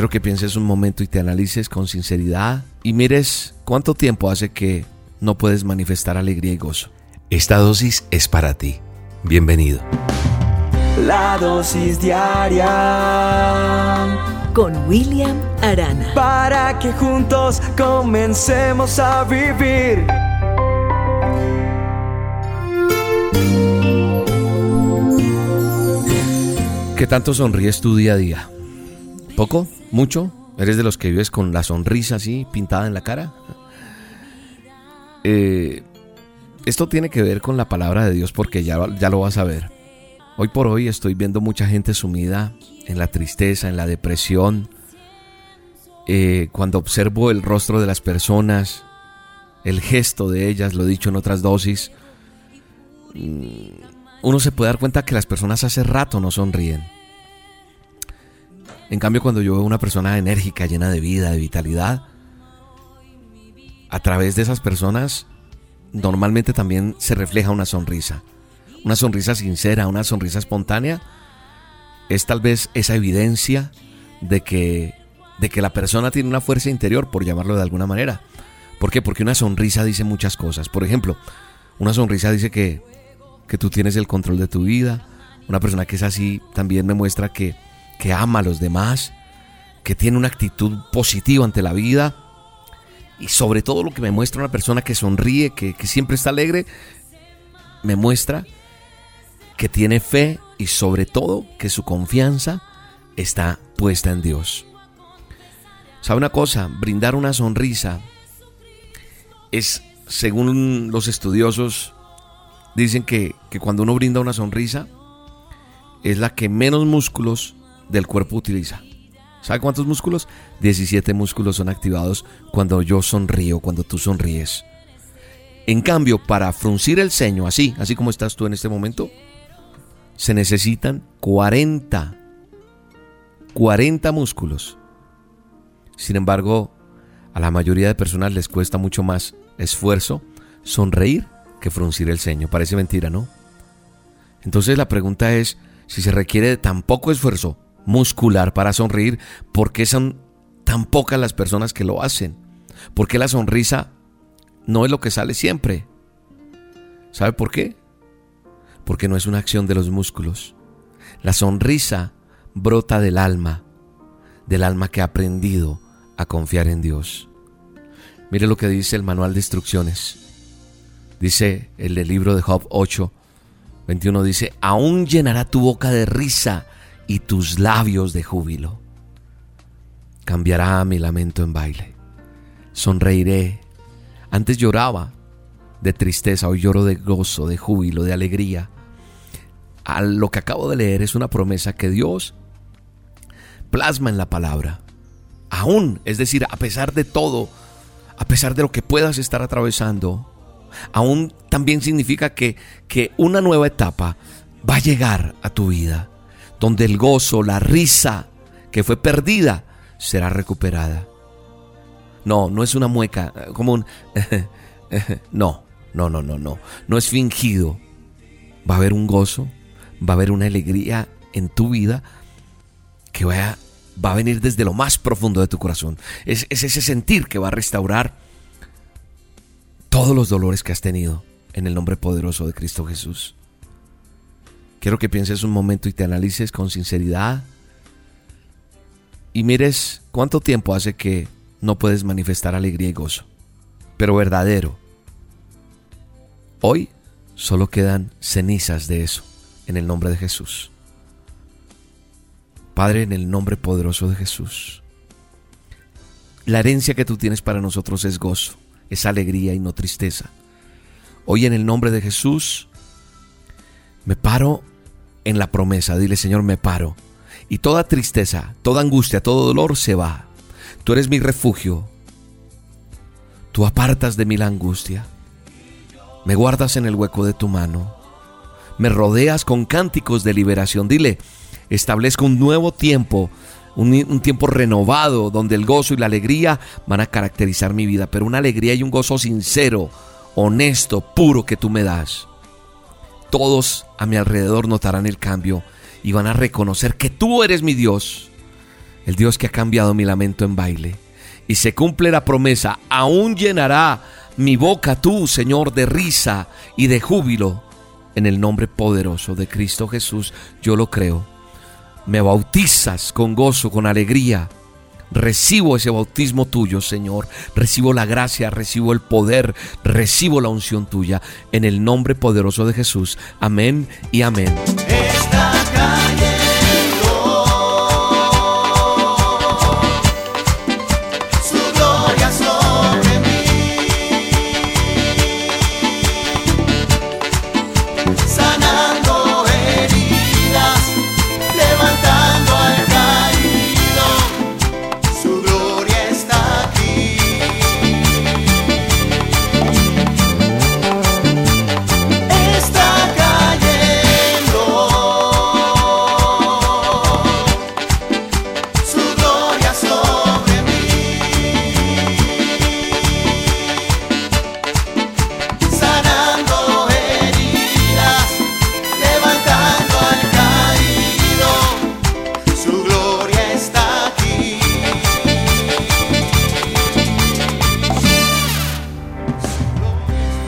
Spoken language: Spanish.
Quiero que pienses un momento y te analices con sinceridad y mires cuánto tiempo hace que no puedes manifestar alegría y gozo. Esta dosis es para ti. Bienvenido. La dosis diaria con William Arana. Para que juntos comencemos a vivir. ¿Qué tanto sonríes tu día a día? ¿Poco? ¿Mucho? ¿Eres de los que vives con la sonrisa así pintada en la cara? Eh, esto tiene que ver con la palabra de Dios porque ya, ya lo vas a ver. Hoy por hoy estoy viendo mucha gente sumida en la tristeza, en la depresión. Eh, cuando observo el rostro de las personas, el gesto de ellas, lo he dicho en otras dosis, mm, uno se puede dar cuenta que las personas hace rato no sonríen. En cambio, cuando yo veo una persona enérgica, llena de vida, de vitalidad, a través de esas personas normalmente también se refleja una sonrisa. Una sonrisa sincera, una sonrisa espontánea. Es tal vez esa evidencia de que, de que la persona tiene una fuerza interior, por llamarlo de alguna manera. ¿Por qué? Porque una sonrisa dice muchas cosas. Por ejemplo, una sonrisa dice que, que tú tienes el control de tu vida. Una persona que es así también me muestra que que ama a los demás, que tiene una actitud positiva ante la vida y sobre todo lo que me muestra una persona que sonríe, que, siempre está alegre, me muestra que tiene fe y sobre todo que su confianza está puesta en Dios. ¿Sabe una cosa? Brindar una sonrisa es, según los estudiosos, dicen que, que cuando uno brinda una sonrisa, es la que menos músculos del cuerpo utiliza. ¿Sabe cuántos músculos? 17 músculos son activados cuando yo sonrío, cuando tú sonríes. En cambio, para fruncir el ceño, así, así como estás tú en este momento, se necesitan 40, 40 músculos. Sin embargo, a la mayoría de personas les cuesta mucho más esfuerzo sonreír que fruncir el ceño. Parece mentira, ¿no? Entonces la pregunta es si se requiere tan poco esfuerzo muscular para sonreír, ¿por qué son tan pocas las personas que lo hacen? Porque la sonrisa no es lo que sale siempre. ¿Sabe por qué? Porque no es una acción de los músculos. La sonrisa brota del alma, del alma que ha aprendido a confiar en Dios. Mire lo que dice el manual de instrucciones. Dice el del libro de Job 8, 21, dice, aún llenará tu boca de risa y tus labios de júbilo. Cambiará mi lamento en baile. Sonreiré. Antes lloraba de tristeza, hoy lloro de gozo, de júbilo, de alegría. A lo que acabo de leer es una promesa que Dios plasma en la palabra. Aún, es decir, a pesar de todo, a pesar de lo que puedas estar atravesando, aún también significa que, que una nueva etapa va a llegar a tu vida donde el gozo, la risa que fue perdida, será recuperada. No, no es una mueca, eh, como un... no, no, no, no, no. No es fingido. Va a haber un gozo, va a haber una alegría en tu vida que va a, va a venir desde lo más profundo de tu corazón. Es, es ese sentir que va a restaurar todos los dolores que has tenido en el nombre poderoso de Cristo Jesús. Quiero que pienses un momento y te analices con sinceridad y mires cuánto tiempo hace que no puedes manifestar alegría y gozo, pero verdadero. Hoy solo quedan cenizas de eso, en el nombre de Jesús. Padre, en el nombre poderoso de Jesús. La herencia que tú tienes para nosotros es gozo, es alegría y no tristeza. Hoy en el nombre de Jesús me paro en la promesa. Dile, Señor, me paro. Y toda tristeza, toda angustia, todo dolor se va. Tú eres mi refugio. Tú apartas de mí la angustia. Me guardas en el hueco de tu mano. Me rodeas con cánticos de liberación. Dile, establezco un nuevo tiempo, un, un, tiempo renovado, donde el gozo y la alegría van a caracterizar mi vida, pero una alegría y un gozo sincero, honesto, puro que tú me das todos a mi alrededor notarán el cambio y van a reconocer que tú eres mi Dios. el Dios que ha cambiado mi lamento en baile. Y se cumple la promesa, aún llenará mi boca tú, Señor, de risa y de júbilo. En el nombre poderoso de Cristo Jesús, yo lo creo. Me bautizas con gozo, con alegría. Recibo ese bautismo tuyo, Señor. Recibo la gracia, recibo el poder, recibo la unción tuya. En el nombre poderoso de Jesús. Amén y amén.